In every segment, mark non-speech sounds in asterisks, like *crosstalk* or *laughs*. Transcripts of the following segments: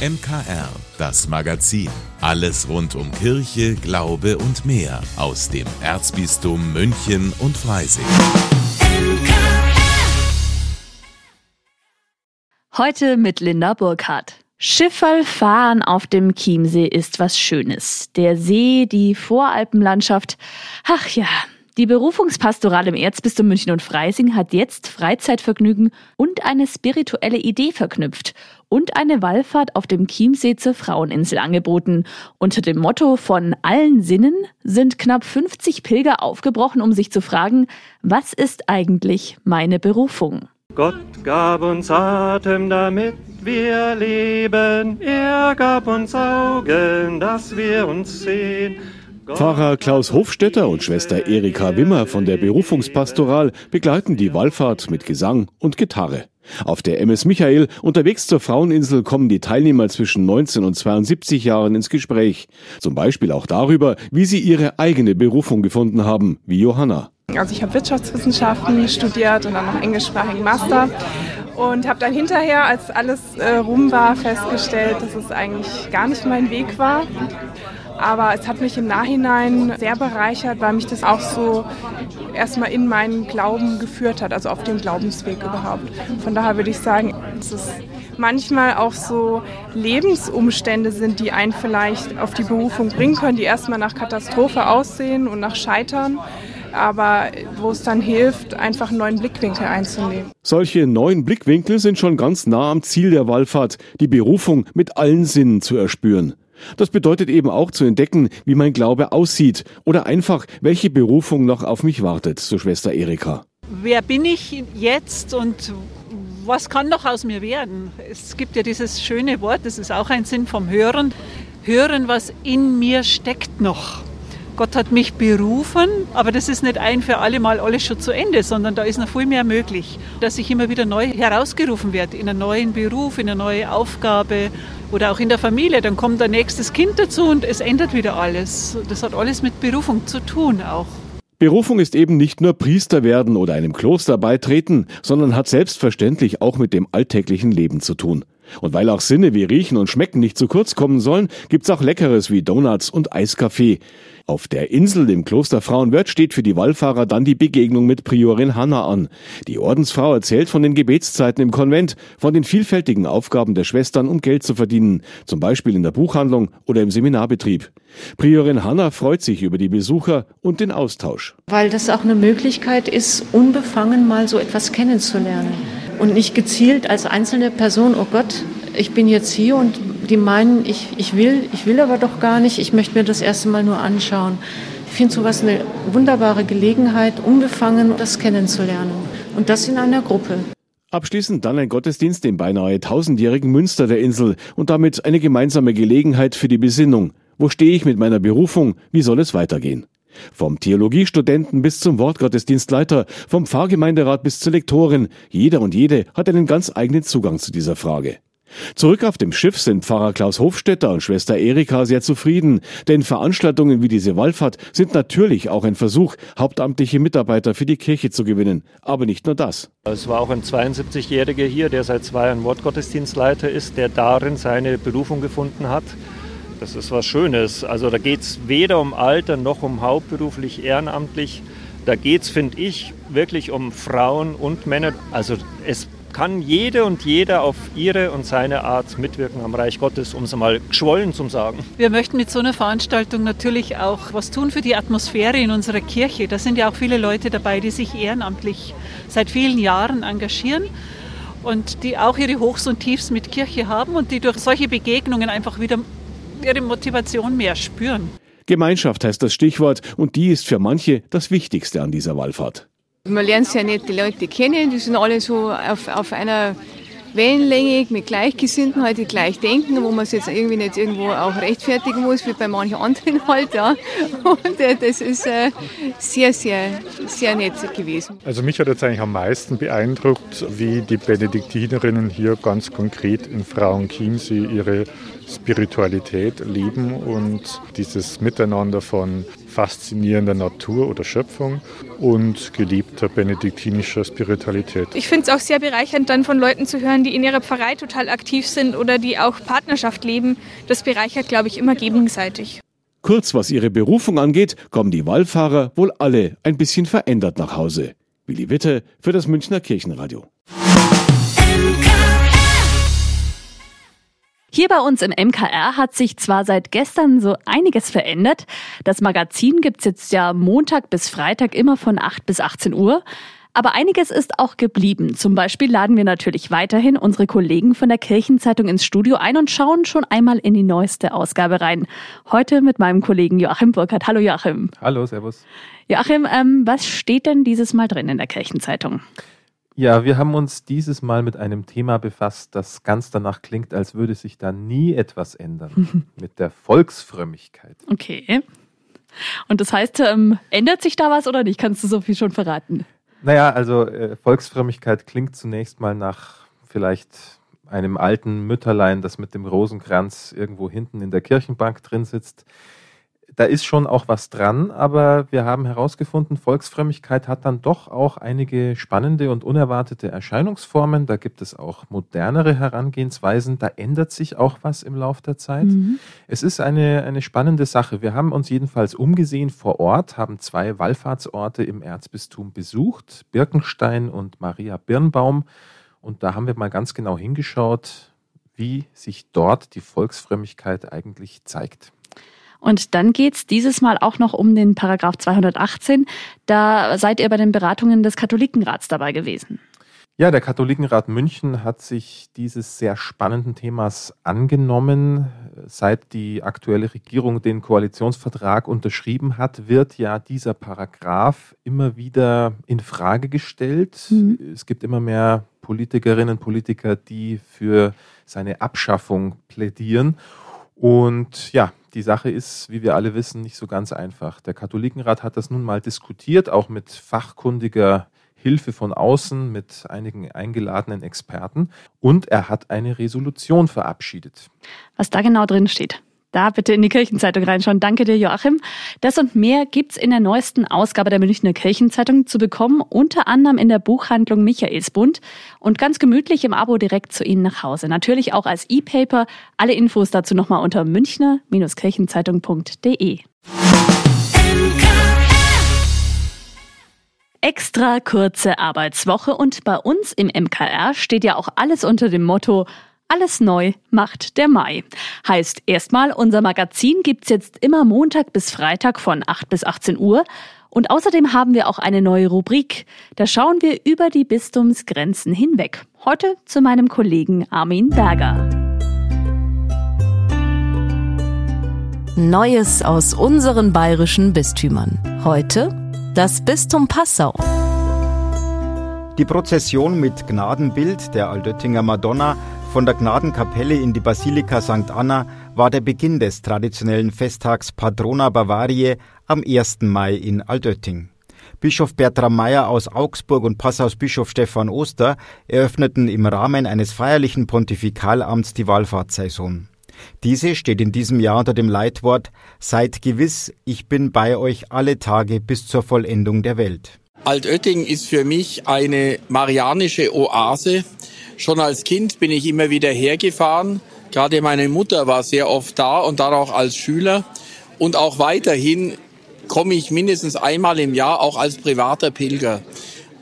MKR, das Magazin. Alles rund um Kirche, Glaube und mehr aus dem Erzbistum München und Freising. Heute mit Linda Burkhardt. Schifferl fahren auf dem Chiemsee ist was Schönes. Der See, die Voralpenlandschaft. Ach ja, die Berufungspastoral im Erzbistum München und Freising hat jetzt Freizeitvergnügen und eine spirituelle Idee verknüpft und eine Wallfahrt auf dem Chiemsee zur Fraueninsel angeboten. Unter dem Motto von allen Sinnen sind knapp 50 Pilger aufgebrochen, um sich zu fragen, was ist eigentlich meine Berufung? Gott gab uns Atem, damit wir leben. Er gab uns Augen, dass wir uns sehen. Pfarrer Klaus Hofstetter und Schwester Erika Wimmer von der Berufungspastoral begleiten die Wallfahrt mit Gesang und Gitarre. Auf der MS Michael unterwegs zur Fraueninsel kommen die Teilnehmer zwischen 19 und 72 Jahren ins Gespräch. Zum Beispiel auch darüber, wie sie ihre eigene Berufung gefunden haben, wie Johanna. Also ich habe Wirtschaftswissenschaften studiert und dann noch englischsprachigen Master und habe dann hinterher, als alles äh, rum war, festgestellt, dass es eigentlich gar nicht mein Weg war. Aber es hat mich im Nachhinein sehr bereichert, weil mich das auch so erstmal in meinen Glauben geführt hat, also auf dem Glaubensweg überhaupt. Von daher würde ich sagen, dass es manchmal auch so Lebensumstände sind, die einen vielleicht auf die Berufung bringen können, die erstmal nach Katastrophe aussehen und nach Scheitern aber wo es dann hilft, einfach einen neuen Blickwinkel einzunehmen. Solche neuen Blickwinkel sind schon ganz nah am Ziel der Wallfahrt, die Berufung mit allen Sinnen zu erspüren. Das bedeutet eben auch zu entdecken, wie mein Glaube aussieht oder einfach, welche Berufung noch auf mich wartet, so Schwester Erika. Wer bin ich jetzt und was kann noch aus mir werden? Es gibt ja dieses schöne Wort, das ist auch ein Sinn vom Hören. Hören, was in mir steckt noch. Gott hat mich berufen, aber das ist nicht ein für alle Mal alles schon zu Ende, sondern da ist noch viel mehr möglich, dass ich immer wieder neu herausgerufen werde in einen neuen Beruf, in eine neue Aufgabe oder auch in der Familie. Dann kommt ein nächstes Kind dazu und es ändert wieder alles. Das hat alles mit Berufung zu tun auch. Berufung ist eben nicht nur Priester werden oder einem Kloster beitreten, sondern hat selbstverständlich auch mit dem alltäglichen Leben zu tun. Und weil auch Sinne wie Riechen und Schmecken nicht zu kurz kommen sollen, gibt's auch Leckeres wie Donuts und Eiskaffee. Auf der Insel im Kloster Frauenwörth steht für die Wallfahrer dann die Begegnung mit Priorin Hanna an. Die Ordensfrau erzählt von den Gebetszeiten im Konvent, von den vielfältigen Aufgaben der Schwestern, um Geld zu verdienen, zum Beispiel in der Buchhandlung oder im Seminarbetrieb. Priorin Hanna freut sich über die Besucher und den Austausch. Weil das auch eine Möglichkeit ist, unbefangen mal so etwas kennenzulernen und nicht gezielt als einzelne Person, oh Gott, ich bin jetzt hier und die meinen, ich, ich will, ich will aber doch gar nicht, ich möchte mir das erste Mal nur anschauen. Ich finde sowas eine wunderbare Gelegenheit, unbefangen das kennenzulernen. Und das in einer Gruppe. Abschließend dann ein Gottesdienst im beinahe tausendjährigen Münster der Insel und damit eine gemeinsame Gelegenheit für die Besinnung. Wo stehe ich mit meiner Berufung? Wie soll es weitergehen? Vom Theologiestudenten bis zum Wortgottesdienstleiter, vom Pfarrgemeinderat bis zur Lektorin, jeder und jede hat einen ganz eigenen Zugang zu dieser Frage. Zurück auf dem Schiff sind Pfarrer Klaus Hofstetter und Schwester Erika sehr zufrieden, denn Veranstaltungen wie diese Wallfahrt sind natürlich auch ein Versuch, hauptamtliche Mitarbeiter für die Kirche zu gewinnen. Aber nicht nur das. Es war auch ein 72-Jähriger hier, der seit zwei Jahren Wortgottesdienstleiter ist, der darin seine Berufung gefunden hat. Das ist was Schönes. Also da geht es weder um Alter noch um hauptberuflich ehrenamtlich. Da geht es, finde ich, wirklich um Frauen und Männer. Also es kann jede und jeder auf ihre und seine Art mitwirken am Reich Gottes, um es mal geschwollen zu sagen. Wir möchten mit so einer Veranstaltung natürlich auch was tun für die Atmosphäre in unserer Kirche. Da sind ja auch viele Leute dabei, die sich ehrenamtlich seit vielen Jahren engagieren und die auch ihre Hochs und Tiefs mit Kirche haben und die durch solche Begegnungen einfach wieder ihre Motivation mehr spüren. Gemeinschaft heißt das Stichwort und die ist für manche das Wichtigste an dieser Wallfahrt. Man lernt sehr nette Leute kennen, die sind alle so auf, auf einer Wellenlänge mit Gleichgesinnten halt, die gleich denken, wo man es jetzt irgendwie nicht irgendwo auch rechtfertigen muss, wie bei manchen anderen *laughs* halt, ja. Und äh, das ist äh, sehr, sehr, sehr nett gewesen. Also mich hat jetzt eigentlich am meisten beeindruckt, wie die Benediktinerinnen hier ganz konkret in Frauenchiemsee ihre Spiritualität leben und dieses Miteinander von faszinierender Natur oder Schöpfung und geliebter benediktinischer Spiritualität. Ich finde es auch sehr bereichernd, dann von Leuten zu hören, die in ihrer Pfarrei total aktiv sind oder die auch Partnerschaft leben. Das bereichert, glaube ich, immer gegenseitig. Kurz, was ihre Berufung angeht, kommen die Wallfahrer wohl alle ein bisschen verändert nach Hause. Willi Witte für das Münchner Kirchenradio. Hier bei uns im MKR hat sich zwar seit gestern so einiges verändert. Das Magazin gibt's jetzt ja Montag bis Freitag immer von 8 bis 18 Uhr. Aber einiges ist auch geblieben. Zum Beispiel laden wir natürlich weiterhin unsere Kollegen von der Kirchenzeitung ins Studio ein und schauen schon einmal in die neueste Ausgabe rein. Heute mit meinem Kollegen Joachim Burkhardt. Hallo Joachim. Hallo, Servus. Joachim, ähm, was steht denn dieses Mal drin in der Kirchenzeitung? Ja, wir haben uns dieses Mal mit einem Thema befasst, das ganz danach klingt, als würde sich da nie etwas ändern. *laughs* mit der Volksfrömmigkeit. Okay. Und das heißt, ähm, ändert sich da was oder nicht? Kannst du so viel schon verraten? Naja, also äh, Volksfrömmigkeit klingt zunächst mal nach vielleicht einem alten Mütterlein, das mit dem Rosenkranz irgendwo hinten in der Kirchenbank drin sitzt. Da ist schon auch was dran, aber wir haben herausgefunden, Volksfrömmigkeit hat dann doch auch einige spannende und unerwartete Erscheinungsformen. Da gibt es auch modernere Herangehensweisen. Da ändert sich auch was im Laufe der Zeit. Mhm. Es ist eine, eine spannende Sache. Wir haben uns jedenfalls umgesehen vor Ort, haben zwei Wallfahrtsorte im Erzbistum besucht, Birkenstein und Maria Birnbaum. Und da haben wir mal ganz genau hingeschaut, wie sich dort die Volksfrömmigkeit eigentlich zeigt. Und dann geht's dieses Mal auch noch um den Paragraph 218. Da seid ihr bei den Beratungen des Katholikenrats dabei gewesen. Ja, der Katholikenrat München hat sich dieses sehr spannenden Themas angenommen. Seit die aktuelle Regierung den Koalitionsvertrag unterschrieben hat, wird ja dieser Paragraph immer wieder in Frage gestellt. Mhm. Es gibt immer mehr Politikerinnen und Politiker, die für seine Abschaffung plädieren. Und ja, die Sache ist, wie wir alle wissen, nicht so ganz einfach. Der Katholikenrat hat das nun mal diskutiert, auch mit fachkundiger Hilfe von außen, mit einigen eingeladenen Experten. Und er hat eine Resolution verabschiedet. Was da genau drin steht. Da bitte in die Kirchenzeitung reinschauen. Danke dir, Joachim. Das und mehr gibt's in der neuesten Ausgabe der Münchner Kirchenzeitung zu bekommen, unter anderem in der Buchhandlung Michaelsbund und ganz gemütlich im Abo direkt zu Ihnen nach Hause. Natürlich auch als E-Paper. Alle Infos dazu nochmal unter münchner-kirchenzeitung.de. Extra kurze Arbeitswoche und bei uns im MKR steht ja auch alles unter dem Motto alles neu macht der Mai. Heißt erstmal, unser Magazin gibt's jetzt immer Montag bis Freitag von 8 bis 18 Uhr. Und außerdem haben wir auch eine neue Rubrik. Da schauen wir über die Bistumsgrenzen hinweg. Heute zu meinem Kollegen Armin Berger. Neues aus unseren bayerischen Bistümern. Heute das Bistum Passau. Die Prozession mit Gnadenbild der Aldöttinger Madonna von der Gnadenkapelle in die Basilika St. Anna war der Beginn des traditionellen Festtags Patrona Bavariae am 1. Mai in Altötting. Bischof Bertram Meyer aus Augsburg und Passaus Bischof Stefan Oster eröffneten im Rahmen eines feierlichen Pontifikalamts die Wallfahrtssaison. Diese steht in diesem Jahr unter dem Leitwort Seid gewiss, ich bin bei euch alle Tage bis zur Vollendung der Welt. Altötting ist für mich eine marianische Oase, Schon als Kind bin ich immer wieder hergefahren. Gerade meine Mutter war sehr oft da und dann auch als Schüler. Und auch weiterhin komme ich mindestens einmal im Jahr auch als privater Pilger.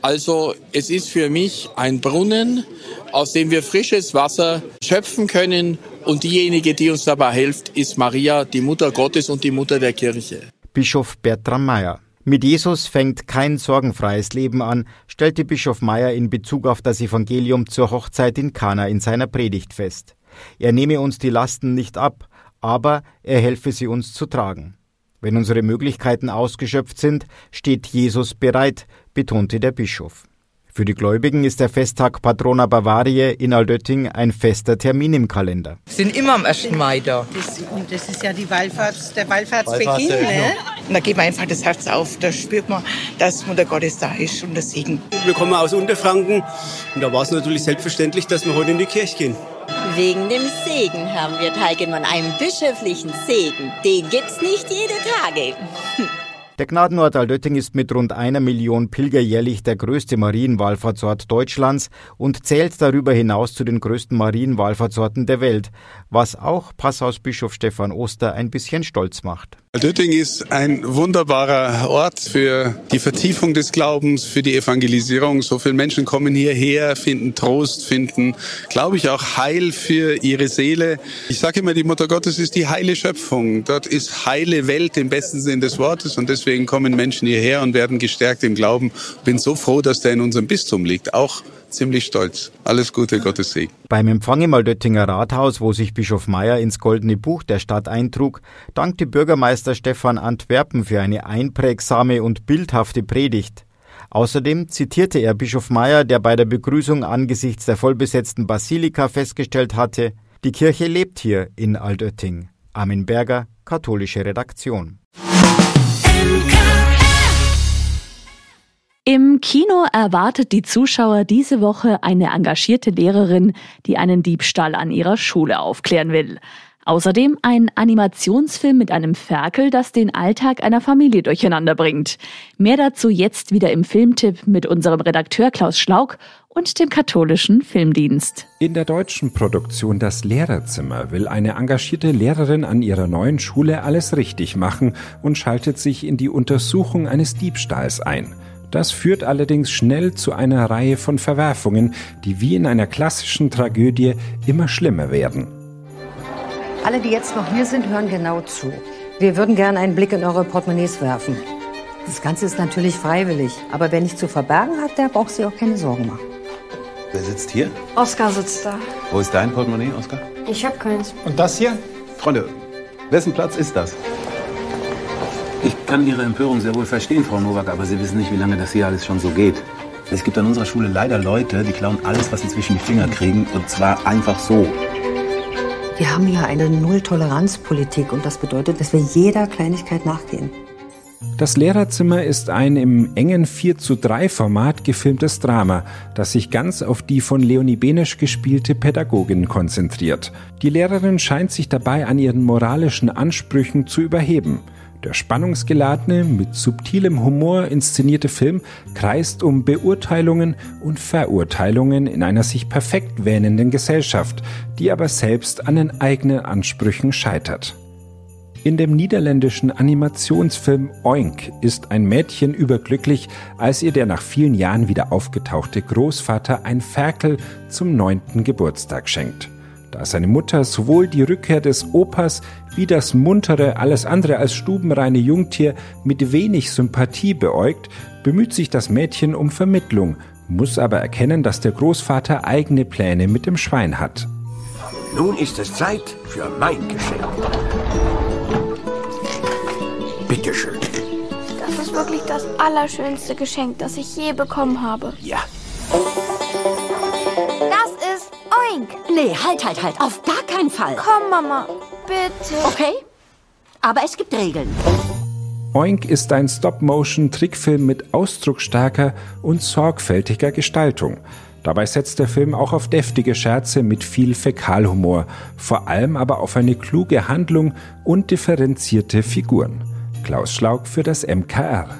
Also es ist für mich ein Brunnen, aus dem wir frisches Wasser schöpfen können. Und diejenige, die uns dabei hilft, ist Maria, die Mutter Gottes und die Mutter der Kirche. Bischof Bertram Meyer. Mit Jesus fängt kein sorgenfreies Leben an, stellte Bischof Meyer in Bezug auf das Evangelium zur Hochzeit in Kana in seiner Predigt fest. Er nehme uns die Lasten nicht ab, aber er helfe sie uns zu tragen. Wenn unsere Möglichkeiten ausgeschöpft sind, steht Jesus bereit, betonte der Bischof. Für die Gläubigen ist der Festtag Patrona Bavariae in Aldötting ein fester Termin im Kalender. Wir sind immer am 1. Mai da. Das, und das ist ja die Wallfahrts, der Wallfahrtsbeginn. Ne? Und da geht man einfach das Herz auf, da spürt man, dass Mutter Gottes da ist und das Segen. Wir kommen aus Unterfranken und da war es natürlich selbstverständlich, dass wir heute in die Kirche gehen. Wegen dem Segen haben wir teilgenommen, einem bischöflichen Segen. Den gibt's nicht jede Tage. *laughs* Der Gnadenort Altötting ist mit rund einer Million Pilger jährlich der größte Marienwallfahrtsort Deutschlands und zählt darüber hinaus zu den größten Marienwallfahrtsorten der Welt, was auch Passausbischof Stefan Oster ein bisschen stolz macht. Altötting ist ein wunderbarer Ort für die Vertiefung des Glaubens, für die Evangelisierung. So viele Menschen kommen hierher, finden Trost, finden, glaube ich, auch Heil für ihre Seele. Ich sage immer, die Mutter Gottes ist die heile Schöpfung. Dort ist heile Welt im besten Sinn des Wortes und Deswegen kommen Menschen hierher und werden gestärkt im Glauben. Bin so froh, dass der in unserem Bistum liegt. Auch ziemlich stolz. Alles Gute, Gottes Segen. Beim Empfang im Aldöttinger Rathaus, wo sich Bischof Meyer ins Goldene Buch der Stadt eintrug, dankte Bürgermeister Stefan Antwerpen für eine einprägsame und bildhafte Predigt. Außerdem zitierte er Bischof Meyer, der bei der Begrüßung angesichts der vollbesetzten Basilika festgestellt hatte, die Kirche lebt hier in Altötting. Armin Berger, katholische Redaktion. Im Kino erwartet die Zuschauer diese Woche eine engagierte Lehrerin, die einen Diebstahl an ihrer Schule aufklären will. Außerdem ein Animationsfilm mit einem Ferkel, das den Alltag einer Familie durcheinander bringt. Mehr dazu jetzt wieder im Filmtipp mit unserem Redakteur Klaus Schlauk und dem katholischen Filmdienst. In der deutschen Produktion Das Lehrerzimmer will eine engagierte Lehrerin an ihrer neuen Schule alles richtig machen und schaltet sich in die Untersuchung eines Diebstahls ein. Das führt allerdings schnell zu einer Reihe von Verwerfungen, die wie in einer klassischen Tragödie immer schlimmer werden. Alle, die jetzt noch hier sind, hören genau zu. Wir würden gerne einen Blick in eure Portemonnaies werfen. Das Ganze ist natürlich freiwillig, aber wer nichts zu verbergen hat, der braucht sich auch keine Sorgen machen. Wer sitzt hier? Oskar sitzt da. Wo ist dein Portemonnaie, Oskar? Ich hab keins. Und das hier? Freunde, wessen Platz ist das? Ich kann Ihre Empörung sehr wohl verstehen, Frau Nowak, aber Sie wissen nicht, wie lange das hier alles schon so geht. Es gibt an unserer Schule leider Leute, die klauen alles, was sie zwischen die Finger kriegen, und zwar einfach so. Wir haben hier eine Null-Toleranz-Politik und das bedeutet, dass wir jeder Kleinigkeit nachgehen. Das Lehrerzimmer ist ein im engen 4 zu 3 Format gefilmtes Drama, das sich ganz auf die von Leonie Benesch gespielte Pädagogin konzentriert. Die Lehrerin scheint sich dabei an ihren moralischen Ansprüchen zu überheben. Der spannungsgeladene, mit subtilem Humor inszenierte Film kreist um Beurteilungen und Verurteilungen in einer sich perfekt wähnenden Gesellschaft, die aber selbst an den eigenen Ansprüchen scheitert. In dem niederländischen Animationsfilm Oink ist ein Mädchen überglücklich, als ihr der nach vielen Jahren wieder aufgetauchte Großvater ein Ferkel zum neunten Geburtstag schenkt. Da seine Mutter sowohl die Rückkehr des Opas wie das muntere, alles andere als stubenreine Jungtier mit wenig Sympathie beäugt, bemüht sich das Mädchen um Vermittlung, muss aber erkennen, dass der Großvater eigene Pläne mit dem Schwein hat. Nun ist es Zeit für mein Geschenk. Bitteschön. Das ist wirklich das allerschönste Geschenk, das ich je bekommen habe. Ja. Oink. Nee, halt, halt, halt. Auf gar keinen Fall. Komm, Mama. Bitte. Okay. Aber es gibt Regeln. Oink ist ein Stop-Motion-Trickfilm mit ausdrucksstarker und sorgfältiger Gestaltung. Dabei setzt der Film auch auf deftige Scherze mit viel Fäkalhumor, vor allem aber auf eine kluge Handlung und differenzierte Figuren. Klaus Schlaug für das MKR.